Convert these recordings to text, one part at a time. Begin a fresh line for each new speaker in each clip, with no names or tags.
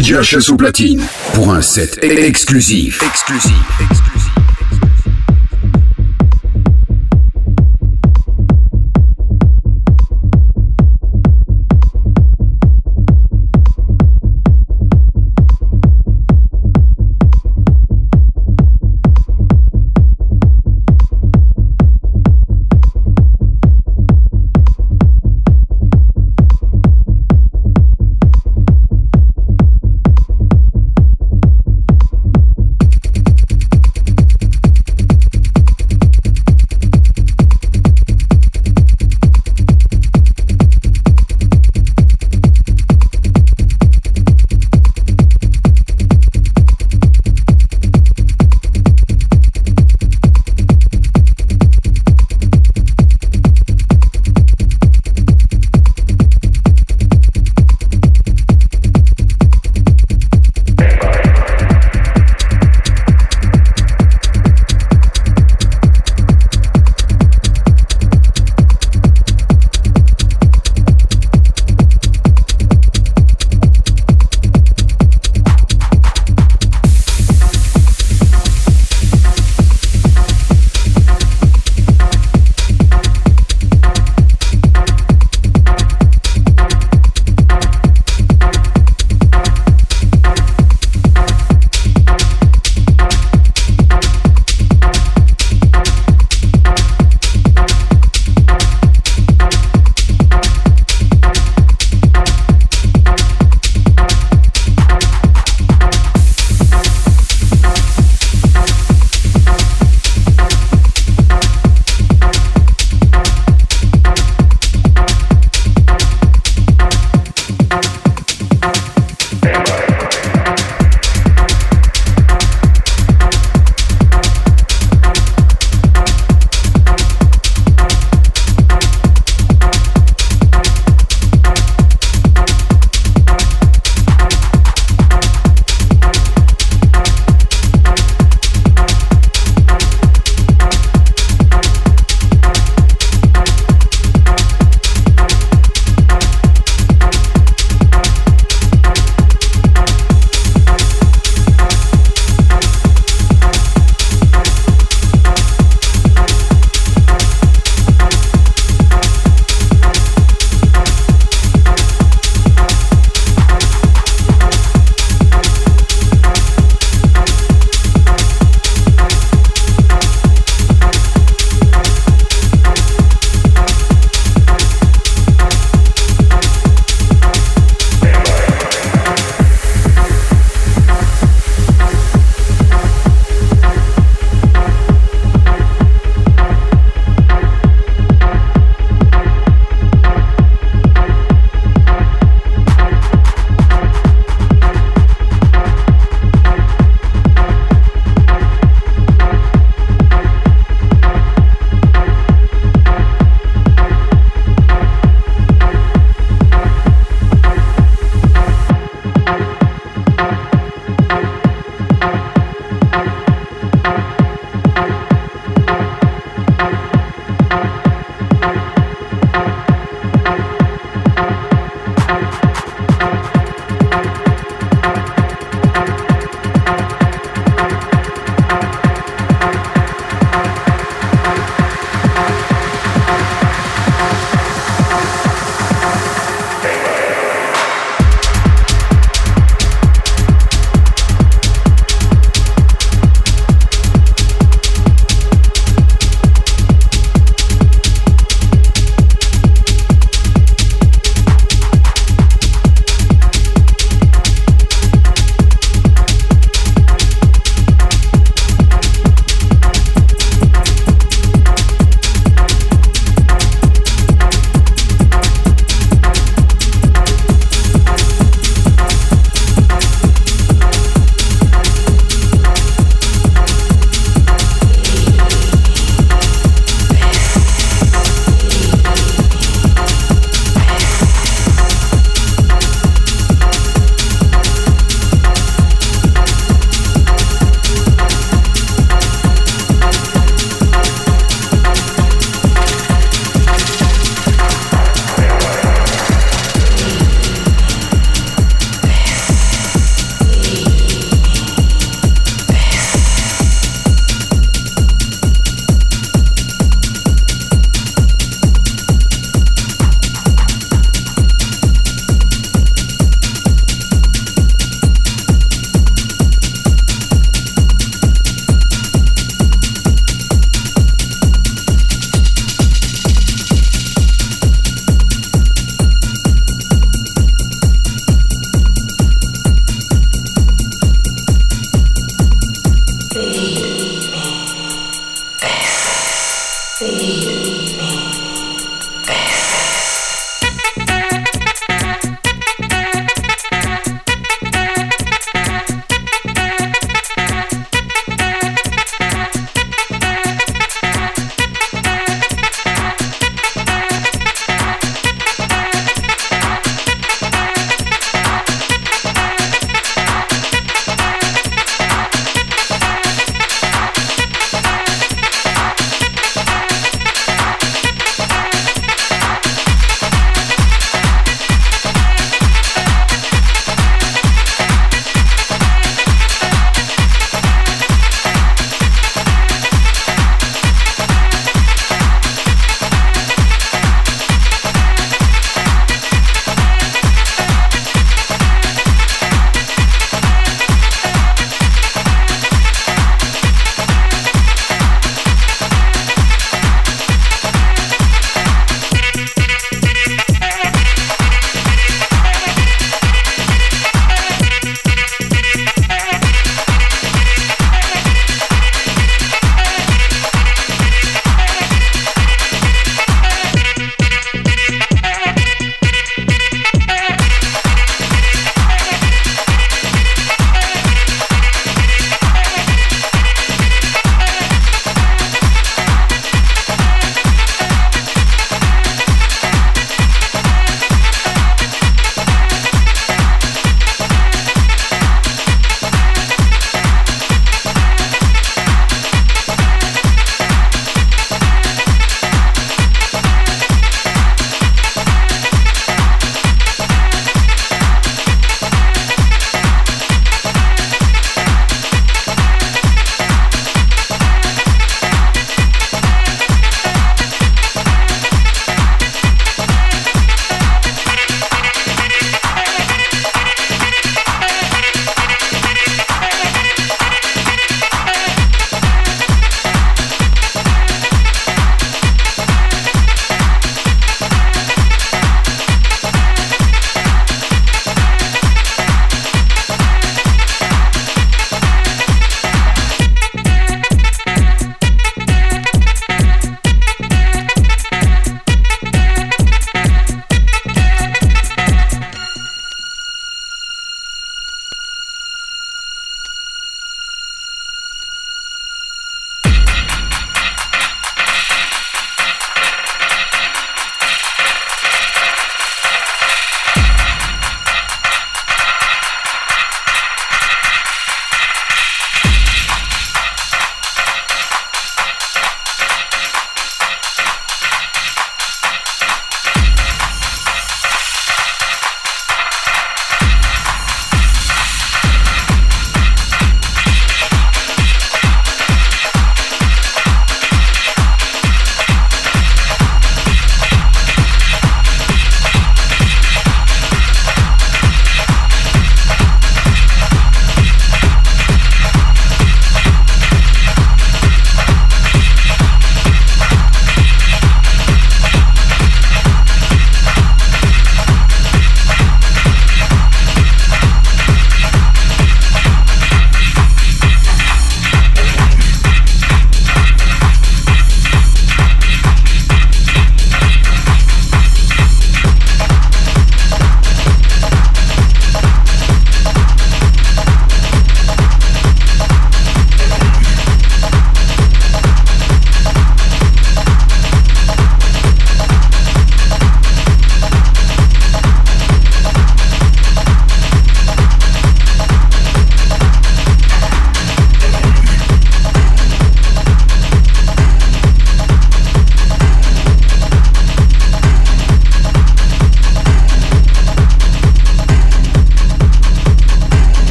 DJ HS au platine pour un set exclusif. Exclusif. Exclusif.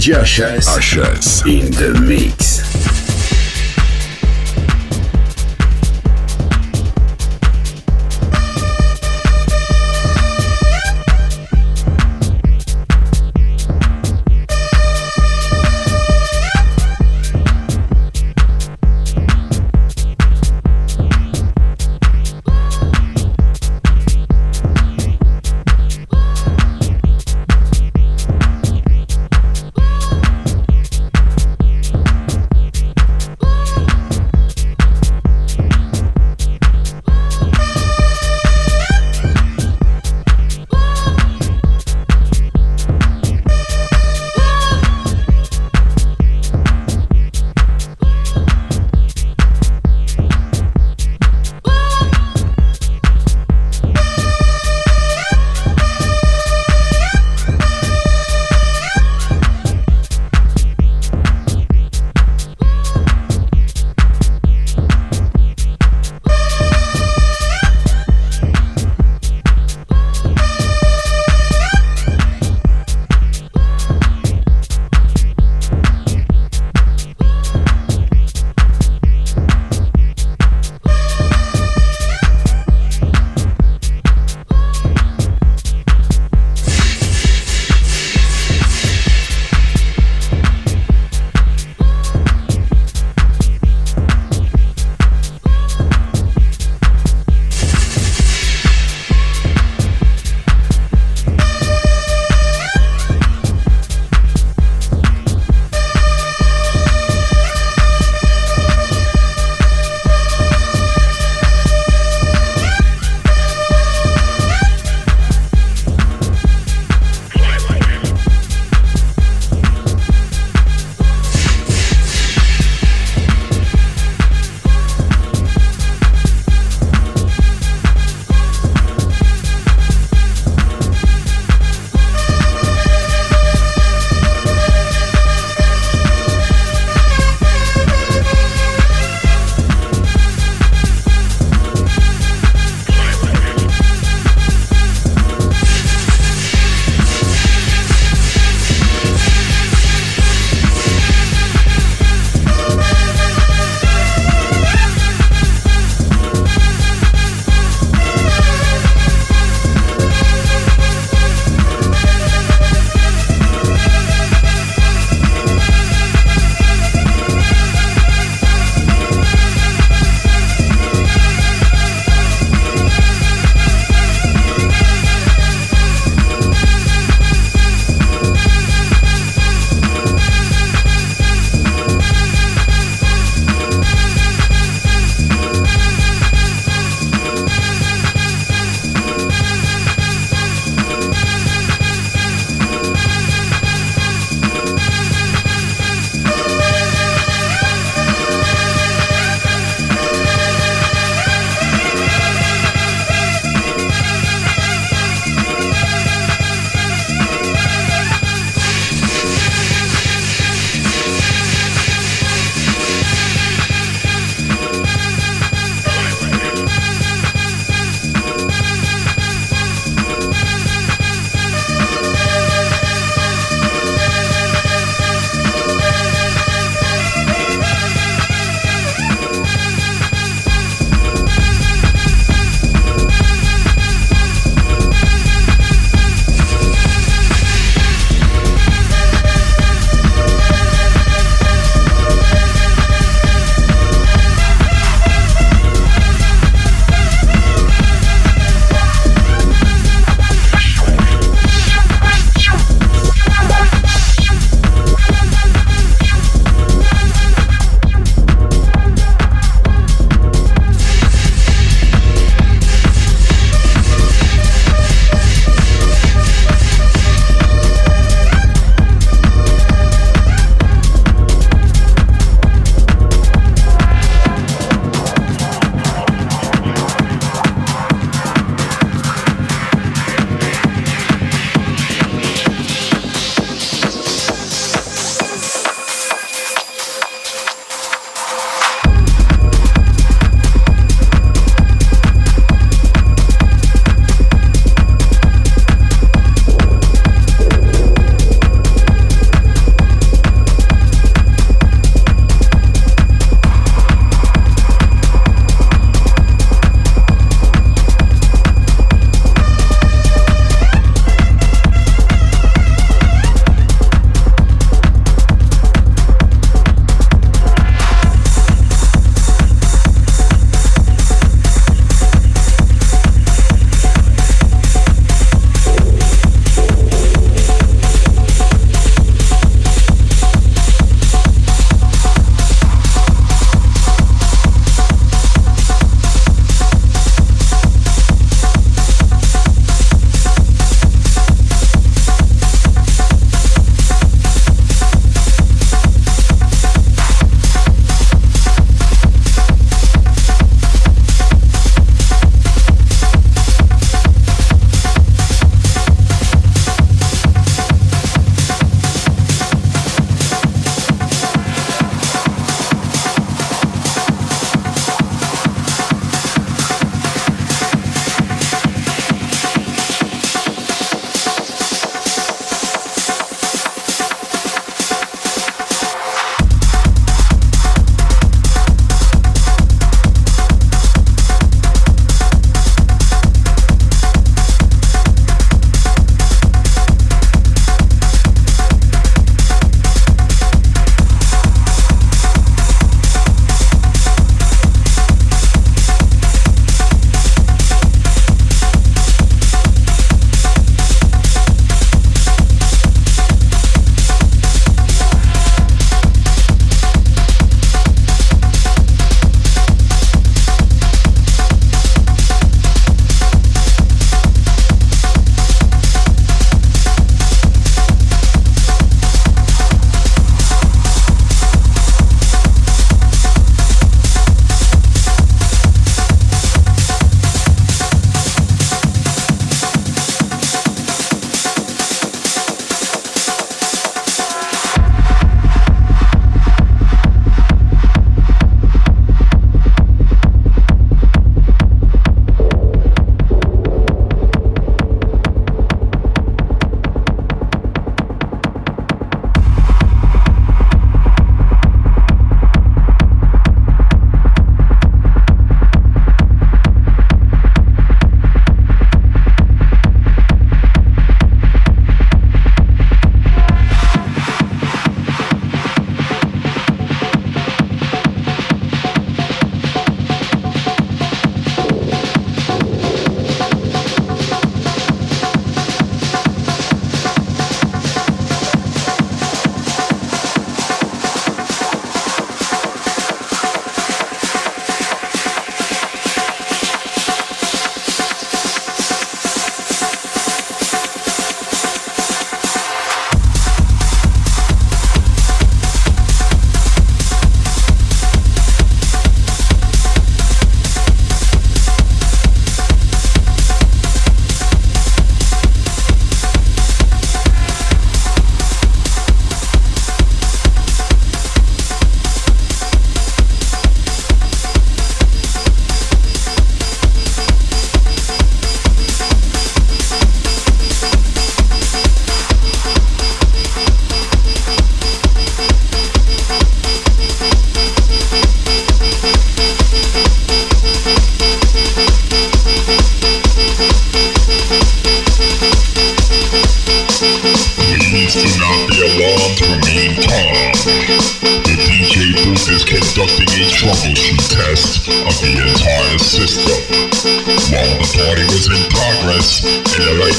Josh's, Josh's in the mix.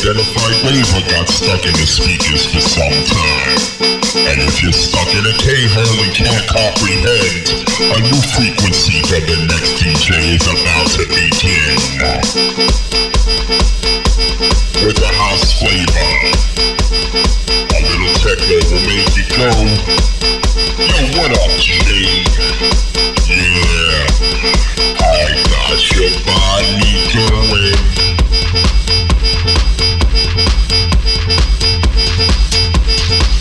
identified ways. I got stuck in the speakers for some time. And if you're stuck in a K-hole and can't comprehend, a new frequency that the next DJ is about to begin. With a house flavor, a little techno will make you go, yo, what up, Jay? Yeah, I got your body going. Thank you.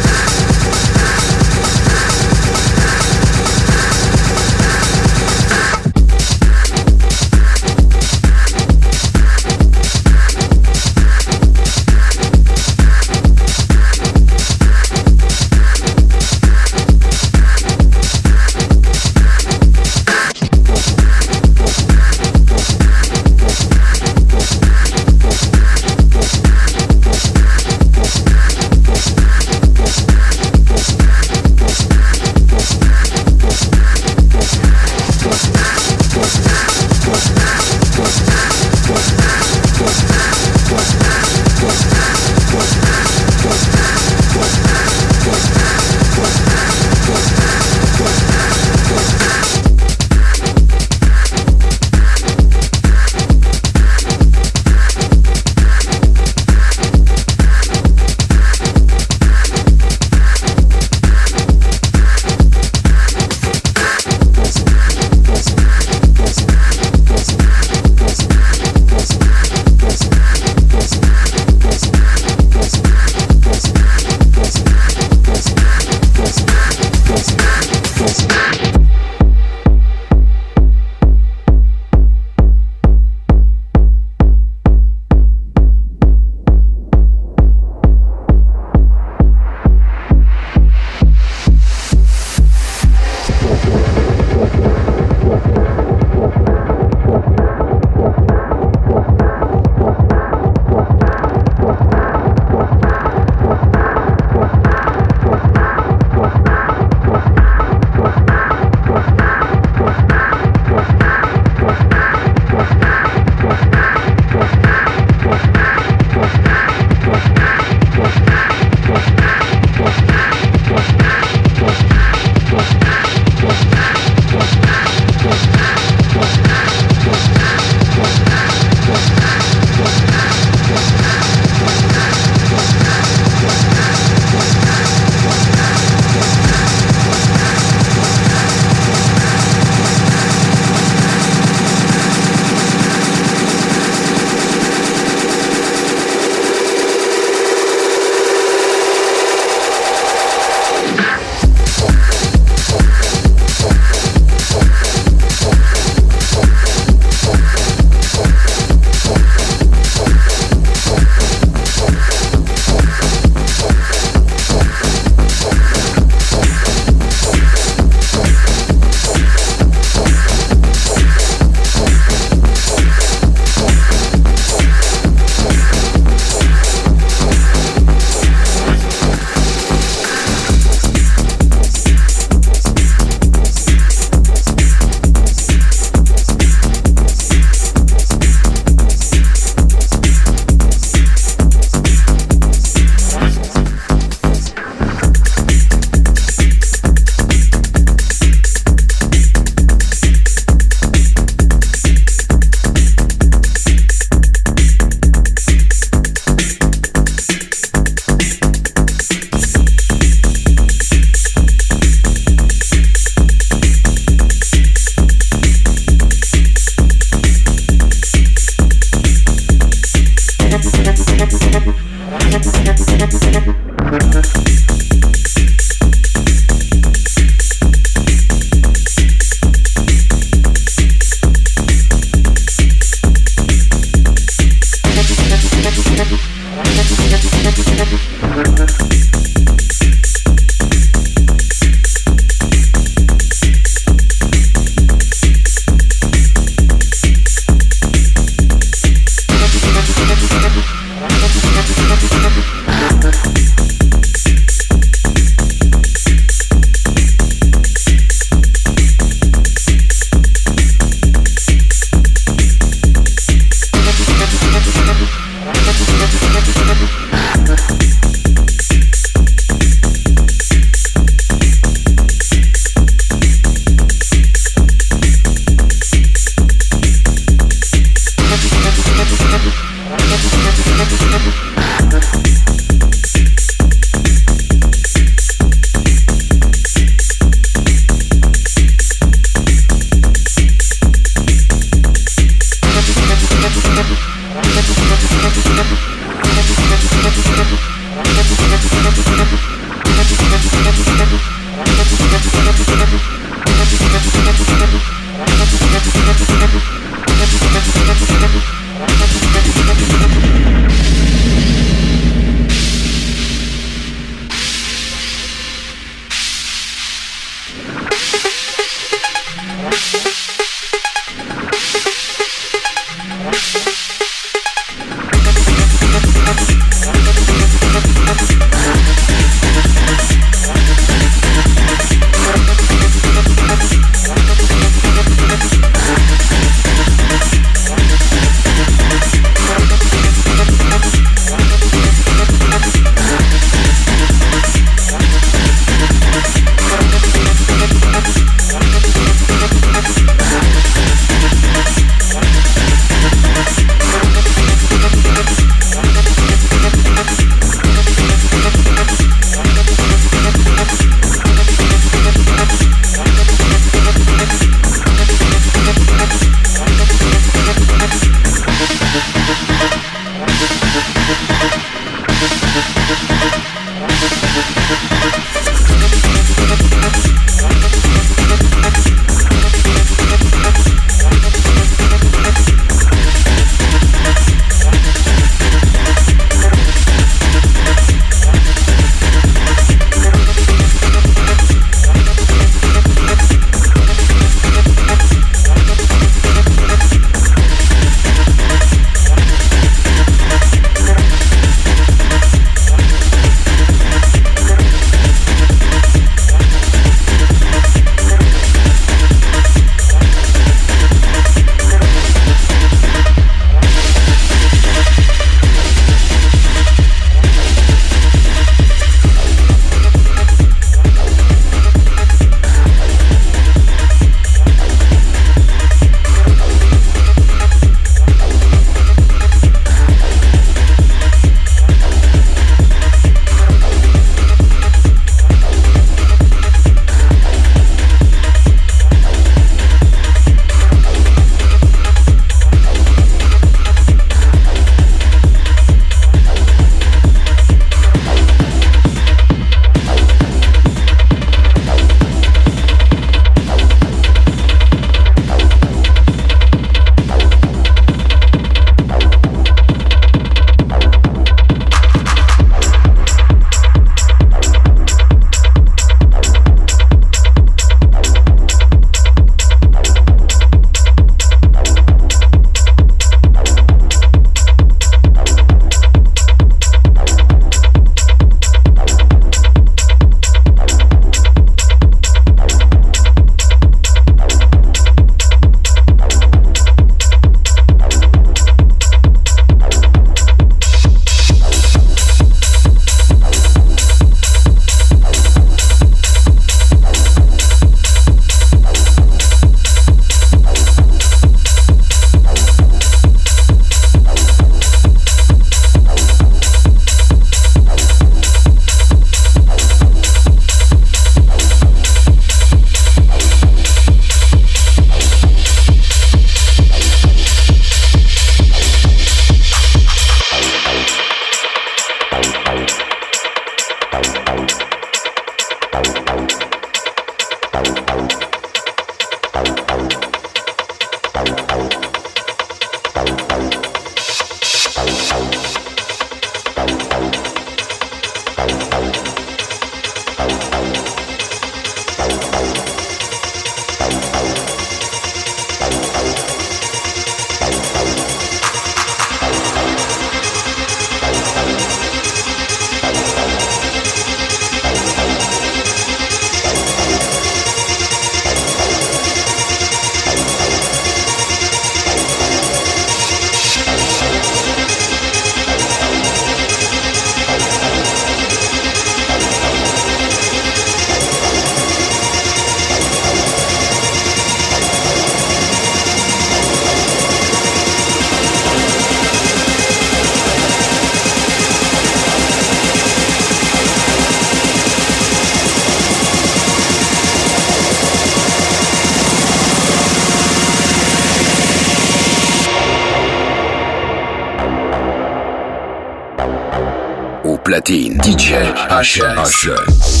platine. DJ HS.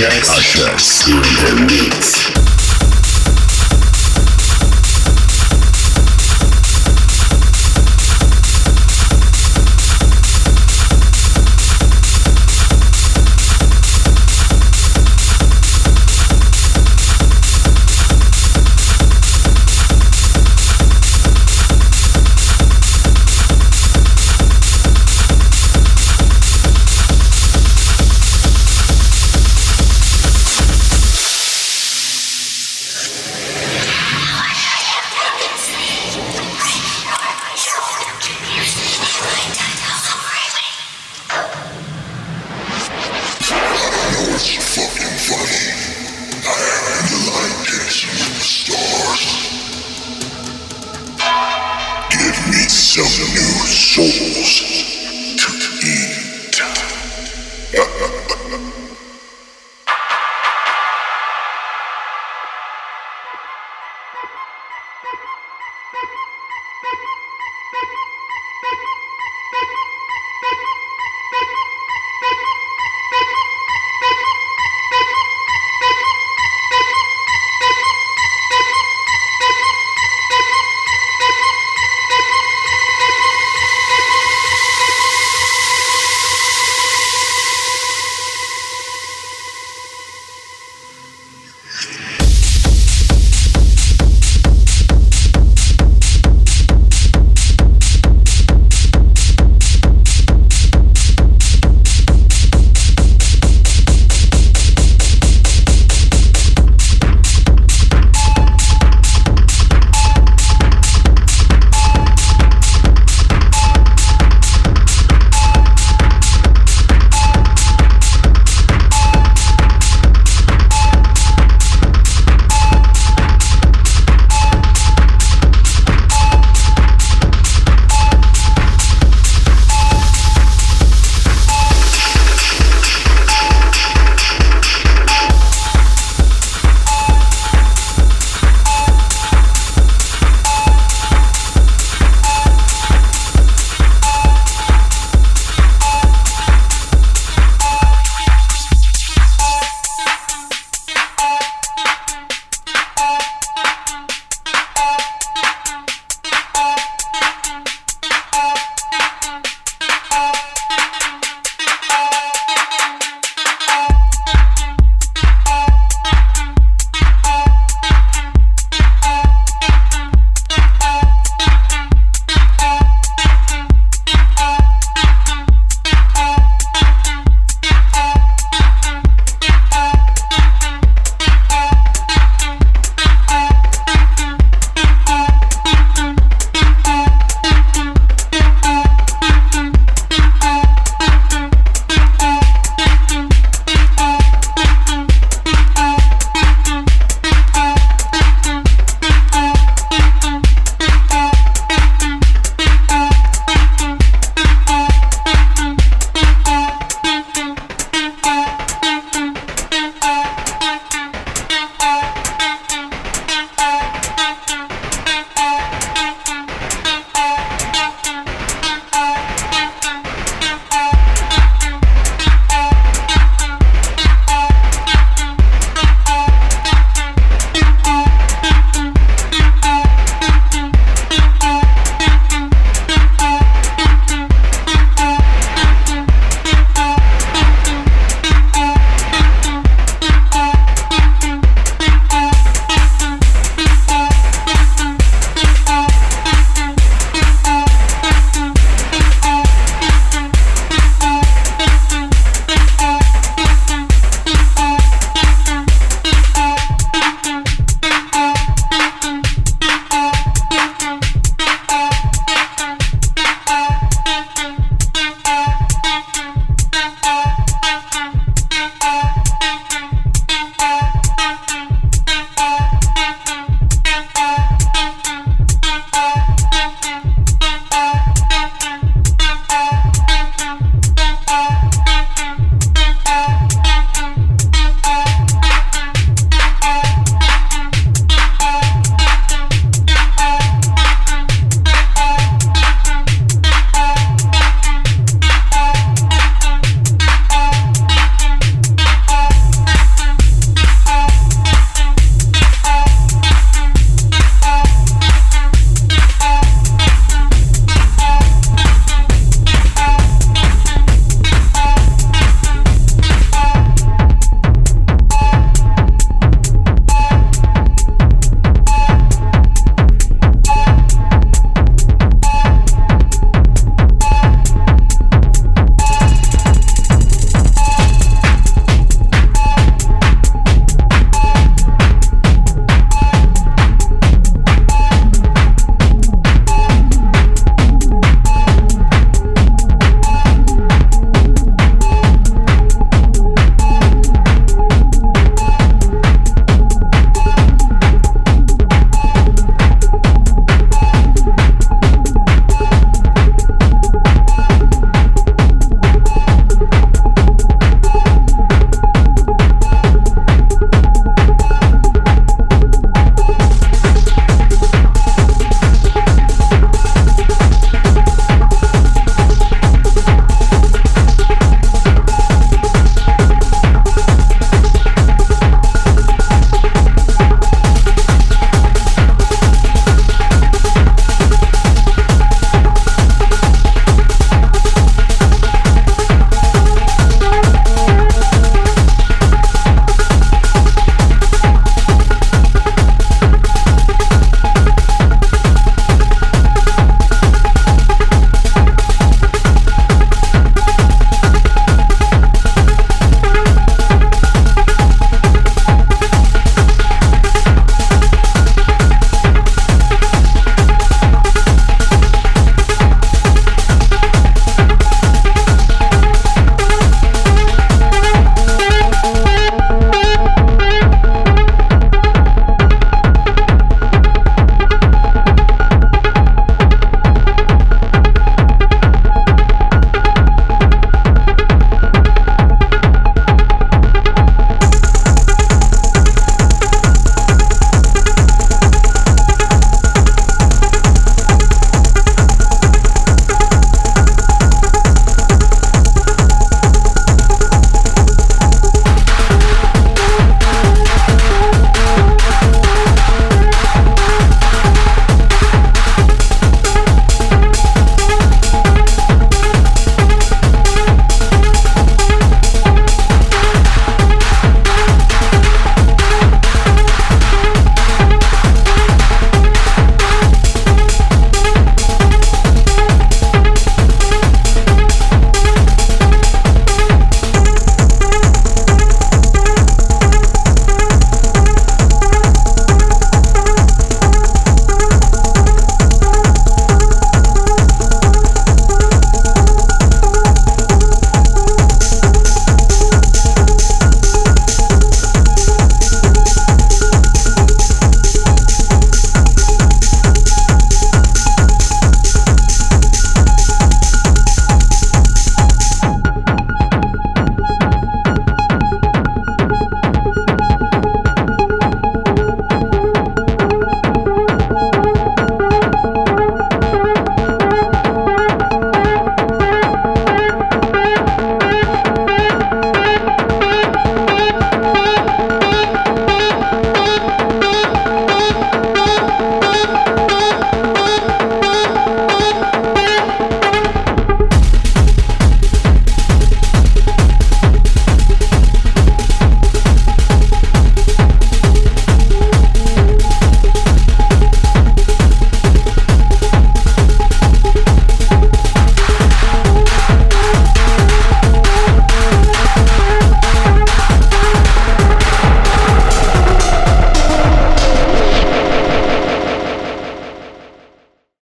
DJ Ushers in the mix.